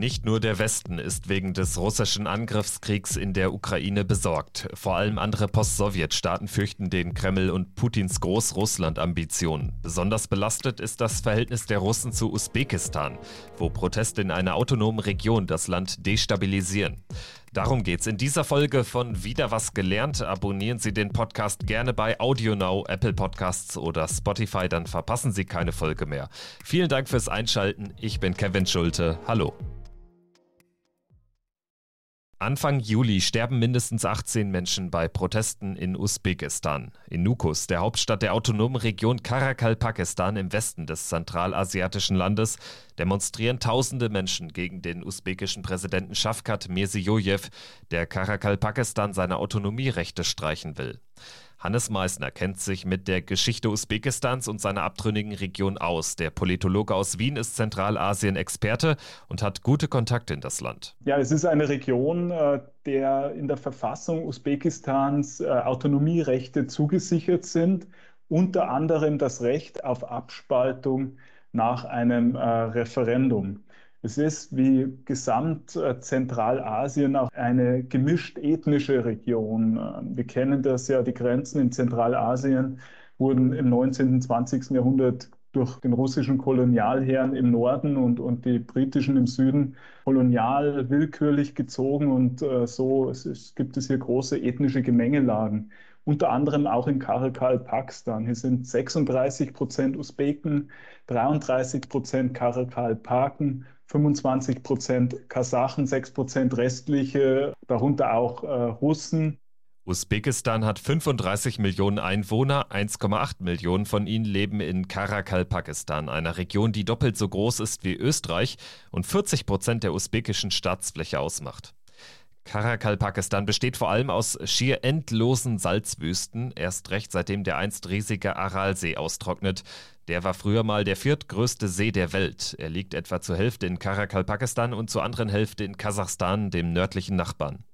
Nicht nur der Westen ist wegen des russischen Angriffskriegs in der Ukraine besorgt. Vor allem andere Post-Sowjet-Staaten fürchten den Kreml und Putins Groß-Russland-Ambitionen. Besonders belastet ist das Verhältnis der Russen zu Usbekistan, wo Proteste in einer autonomen Region das Land destabilisieren. Darum geht's in dieser Folge von Wieder was gelernt. Abonnieren Sie den Podcast gerne bei AudioNow, Apple Podcasts oder Spotify, dann verpassen Sie keine Folge mehr. Vielen Dank fürs Einschalten. Ich bin Kevin Schulte. Hallo. Anfang Juli sterben mindestens 18 Menschen bei Protesten in Usbekistan. In Nukus, der Hauptstadt der autonomen Region Karakal-Pakistan im Westen des zentralasiatischen Landes, demonstrieren tausende Menschen gegen den usbekischen Präsidenten Shafkat Mirziyoyev, der Karakal-Pakistan seine Autonomierechte streichen will. Hannes Meissner kennt sich mit der Geschichte Usbekistans und seiner abtrünnigen Region aus. Der Politologe aus Wien ist Zentralasien-Experte und hat gute Kontakte in das Land. Ja, es ist eine Region, äh, der in der Verfassung Usbekistans äh, Autonomierechte zugesichert sind, unter anderem das Recht auf Abspaltung nach einem äh, Referendum. Es ist wie gesamt äh, Zentralasien auch eine gemischt ethnische Region. Wir kennen das ja, die Grenzen in Zentralasien wurden im 19. und 20. Jahrhundert durch den russischen Kolonialherren im Norden und, und die britischen im Süden kolonial willkürlich gezogen und äh, so es, es gibt es hier große ethnische Gemengelagen. Unter anderem auch in Karakal, Pakistan. Hier sind 36 Prozent Usbeken, 33 Prozent Karakal-Paken, 25 Prozent Kasachen, 6 Prozent restliche, darunter auch äh, Russen. Usbekistan hat 35 Millionen Einwohner, 1,8 Millionen von ihnen leben in Karakal, Pakistan, einer Region, die doppelt so groß ist wie Österreich und 40 Prozent der usbekischen Staatsfläche ausmacht. Karakal, Pakistan besteht vor allem aus schier endlosen Salzwüsten, erst recht seitdem der einst riesige Aralsee austrocknet. Der war früher mal der viertgrößte See der Welt. Er liegt etwa zur Hälfte in Karakal, Pakistan und zur anderen Hälfte in Kasachstan, dem nördlichen Nachbarn.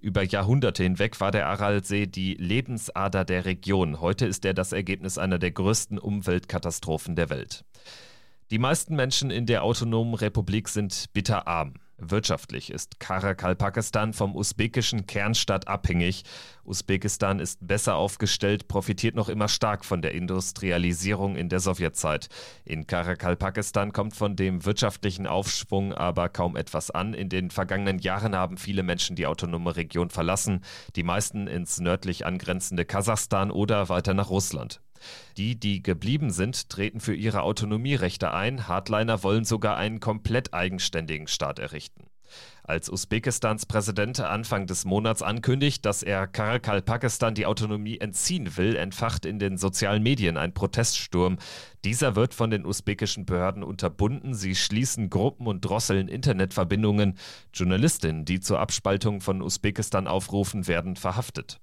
Über Jahrhunderte hinweg war der Aralsee die Lebensader der Region. Heute ist er das Ergebnis einer der größten Umweltkatastrophen der Welt. Die meisten Menschen in der autonomen Republik sind bitterarm. Wirtschaftlich ist Karakal Pakistan vom usbekischen Kernstadt abhängig. Usbekistan ist besser aufgestellt, profitiert noch immer stark von der Industrialisierung in der Sowjetzeit. In Karakal Pakistan kommt von dem wirtschaftlichen Aufschwung aber kaum etwas an. In den vergangenen Jahren haben viele Menschen die autonome Region verlassen, die meisten ins nördlich angrenzende Kasachstan oder weiter nach Russland. Die, die geblieben sind, treten für ihre Autonomierechte ein. Hardliner wollen sogar einen komplett eigenständigen Staat errichten. Als Usbekistans Präsident Anfang des Monats ankündigt, dass er Karakal Pakistan die Autonomie entziehen will, entfacht in den sozialen Medien ein Proteststurm. Dieser wird von den usbekischen Behörden unterbunden. Sie schließen Gruppen und drosseln Internetverbindungen. Journalistinnen, die zur Abspaltung von Usbekistan aufrufen, werden verhaftet.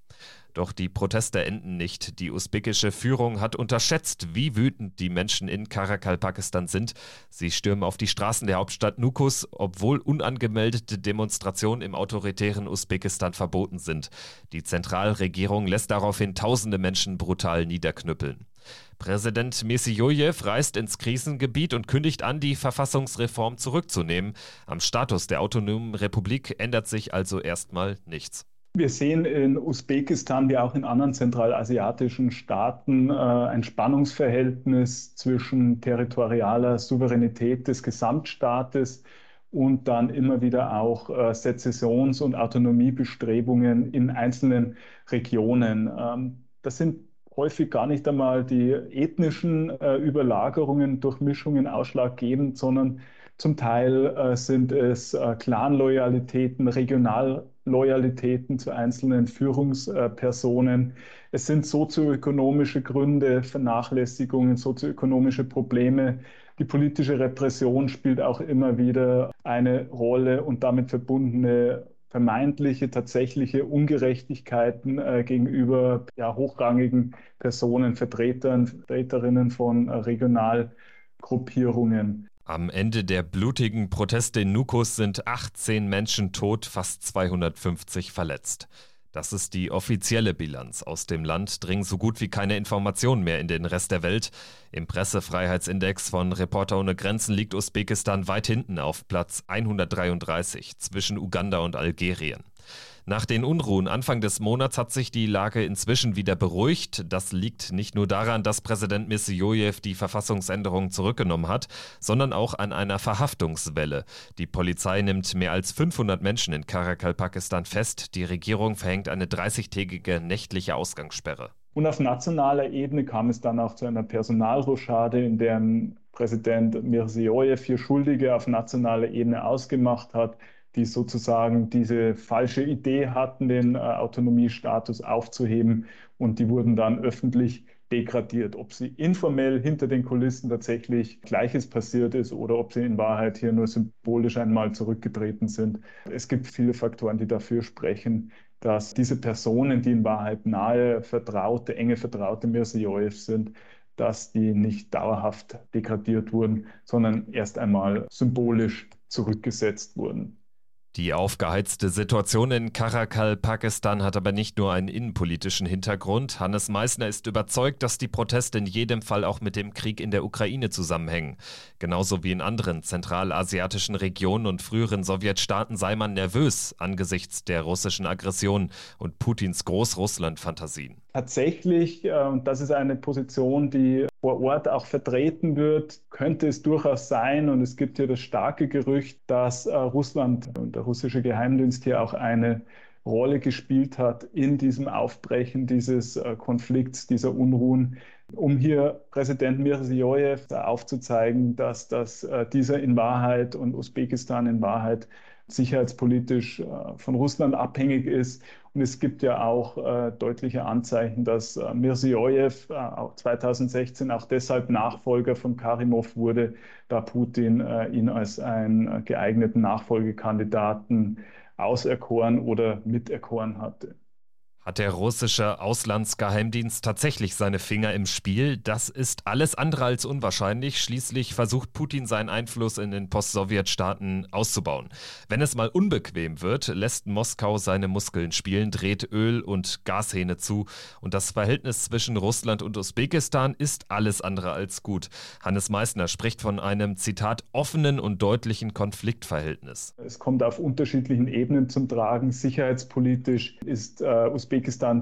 Doch die Proteste enden nicht. Die usbekische Führung hat unterschätzt, wie wütend die Menschen in Karakal, Pakistan sind. Sie stürmen auf die Straßen der Hauptstadt Nukus, obwohl unangemeldete Demonstrationen im autoritären Usbekistan verboten sind. Die Zentralregierung lässt daraufhin tausende Menschen brutal niederknüppeln. Präsident Mirziyoyev reist ins Krisengebiet und kündigt an, die Verfassungsreform zurückzunehmen. Am Status der autonomen Republik ändert sich also erstmal nichts. Wir sehen in Usbekistan wie auch in anderen zentralasiatischen Staaten äh, ein Spannungsverhältnis zwischen territorialer Souveränität des Gesamtstaates und dann immer wieder auch äh, Sezessions- und Autonomiebestrebungen in einzelnen Regionen. Ähm, das sind häufig gar nicht einmal die ethnischen äh, Überlagerungen durch Mischungen ausschlaggebend, sondern zum Teil äh, sind es äh, Clanloyalitäten, Regionalloyalitäten zu einzelnen Führungspersonen. Es sind sozioökonomische Gründe, Vernachlässigungen, sozioökonomische Probleme. Die politische Repression spielt auch immer wieder eine Rolle und damit verbundene vermeintliche, tatsächliche Ungerechtigkeiten äh, gegenüber ja, hochrangigen Personen, Vertretern, Vertreterinnen von äh, Regionalgruppierungen. Am Ende der blutigen Proteste in Nukus sind 18 Menschen tot, fast 250 verletzt. Das ist die offizielle Bilanz. Aus dem Land dringen so gut wie keine Informationen mehr in den Rest der Welt. Im Pressefreiheitsindex von Reporter ohne Grenzen liegt Usbekistan weit hinten auf Platz 133 zwischen Uganda und Algerien. Nach den Unruhen Anfang des Monats hat sich die Lage inzwischen wieder beruhigt. Das liegt nicht nur daran, dass Präsident Mirziyoyev die Verfassungsänderung zurückgenommen hat, sondern auch an einer Verhaftungswelle. Die Polizei nimmt mehr als 500 Menschen in Karakal, Pakistan fest. Die Regierung verhängt eine 30-tägige nächtliche Ausgangssperre. Und auf nationaler Ebene kam es dann auch zu einer Personalrochade, in der Präsident Mirziyoyev vier Schuldige auf nationaler Ebene ausgemacht hat die sozusagen diese falsche Idee hatten, den äh, Autonomiestatus aufzuheben und die wurden dann öffentlich degradiert. Ob sie informell hinter den Kulissen tatsächlich Gleiches passiert ist oder ob sie in Wahrheit hier nur symbolisch einmal zurückgetreten sind. Es gibt viele Faktoren, die dafür sprechen, dass diese Personen, die in Wahrheit nahe Vertraute, enge Vertraute Mirziyoyev sind, dass die nicht dauerhaft degradiert wurden, sondern erst einmal symbolisch zurückgesetzt wurden. Die aufgeheizte Situation in Karakal, Pakistan, hat aber nicht nur einen innenpolitischen Hintergrund. Hannes Meissner ist überzeugt, dass die Proteste in jedem Fall auch mit dem Krieg in der Ukraine zusammenhängen. Genauso wie in anderen zentralasiatischen Regionen und früheren Sowjetstaaten sei man nervös angesichts der russischen Aggression und Putins Großrussland-Fantasien. Tatsächlich, äh, und das ist eine Position, die vor Ort auch vertreten wird, könnte es durchaus sein, und es gibt hier das starke Gerücht, dass äh, Russland und der russische Geheimdienst hier auch eine Rolle gespielt hat in diesem Aufbrechen dieses äh, Konflikts, dieser Unruhen, um hier Präsident Mirziyoyev aufzuzeigen, dass das, dieser in Wahrheit und Usbekistan in Wahrheit sicherheitspolitisch äh, von Russland abhängig ist. Und es gibt ja auch äh, deutliche Anzeichen, dass äh, Mirziyoyev äh, 2016 auch deshalb Nachfolger von Karimov wurde, da Putin äh, ihn als einen äh, geeigneten Nachfolgekandidaten auserkoren oder miterkoren hatte. Hat der russische Auslandsgeheimdienst tatsächlich seine Finger im Spiel? Das ist alles andere als unwahrscheinlich. Schließlich versucht Putin seinen Einfluss in den Post-Sowjet-Staaten auszubauen. Wenn es mal unbequem wird, lässt Moskau seine Muskeln spielen, dreht Öl- und Gashähne zu. Und das Verhältnis zwischen Russland und Usbekistan ist alles andere als gut. Hannes Meissner spricht von einem, Zitat, offenen und deutlichen Konfliktverhältnis. Es kommt auf unterschiedlichen Ebenen zum Tragen. Sicherheitspolitisch ist äh, Usbekistan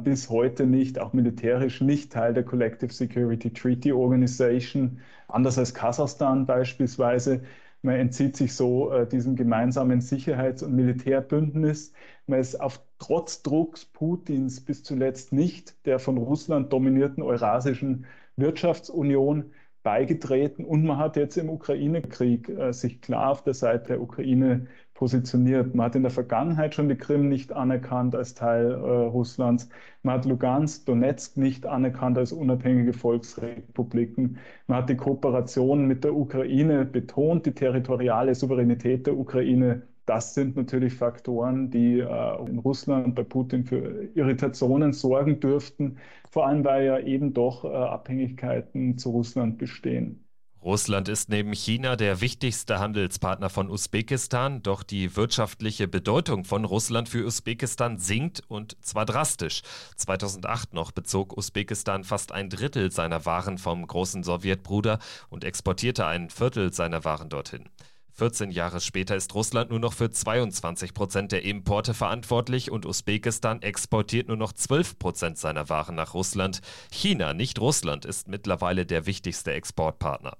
bis heute nicht, auch militärisch nicht Teil der Collective Security Treaty Organization, anders als Kasachstan beispielsweise. Man entzieht sich so äh, diesem gemeinsamen Sicherheits- und Militärbündnis. Man ist auf trotz Drucks Putins bis zuletzt nicht der von Russland dominierten Eurasischen Wirtschaftsunion beigetreten und man hat jetzt im Ukraine-Krieg äh, sich klar auf der Seite der Ukraine positioniert. Man hat in der Vergangenheit schon die Krim nicht anerkannt als Teil äh, Russlands. Man hat Lugansk, Donetsk nicht anerkannt als unabhängige Volksrepubliken. Man hat die Kooperation mit der Ukraine betont, die territoriale Souveränität der Ukraine das sind natürlich Faktoren, die äh, in Russland bei Putin für Irritationen sorgen dürften, vor allem weil ja eben doch äh, Abhängigkeiten zu Russland bestehen. Russland ist neben China der wichtigste Handelspartner von Usbekistan, doch die wirtschaftliche Bedeutung von Russland für Usbekistan sinkt und zwar drastisch. 2008 noch bezog Usbekistan fast ein Drittel seiner Waren vom großen Sowjetbruder und exportierte ein Viertel seiner Waren dorthin. 14 Jahre später ist Russland nur noch für 22 Prozent der Importe verantwortlich und Usbekistan exportiert nur noch 12 Prozent seiner Waren nach Russland. China, nicht Russland, ist mittlerweile der wichtigste Exportpartner.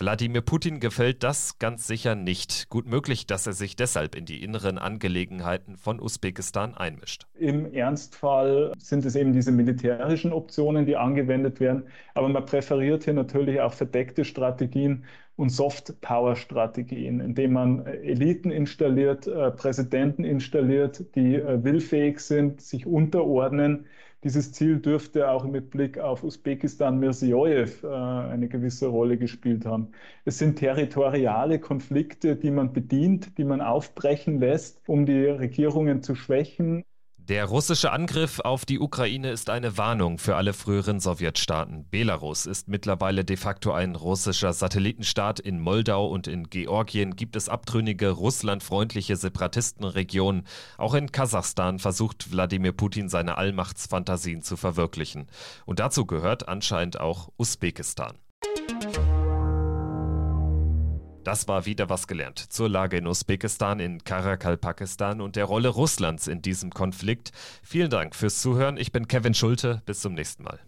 Wladimir Putin gefällt das ganz sicher nicht. Gut möglich, dass er sich deshalb in die inneren Angelegenheiten von Usbekistan einmischt. Im Ernstfall sind es eben diese militärischen Optionen, die angewendet werden. Aber man präferiert hier natürlich auch verdeckte Strategien und Soft-Power-Strategien, indem man Eliten installiert, äh, Präsidenten installiert, die äh, willfähig sind, sich unterordnen. Dieses Ziel dürfte auch mit Blick auf Usbekistan Mirziyoyev eine gewisse Rolle gespielt haben. Es sind territoriale Konflikte, die man bedient, die man aufbrechen lässt, um die Regierungen zu schwächen Der russische Angriff auf die Ukraine ist eine Warnung für alle früheren Sowjetstaaten. Belarus ist mittlerweile de facto ein russischer Satellitenstaat. In Moldau und in Georgien gibt es abtrünnige, russlandfreundliche Separatistenregionen. Auch in Kasachstan versucht Wladimir Putin seine Allmachtsfantasien zu verwirklichen. Und dazu gehört anscheinend auch Usbekistan. Das war wieder was gelernt zur Lage in Usbekistan, in Karakal, Pakistan und der Rolle Russlands in diesem Konflikt. Vielen Dank fürs Zuhören. Ich bin Kevin Schulte. Bis zum nächsten Mal.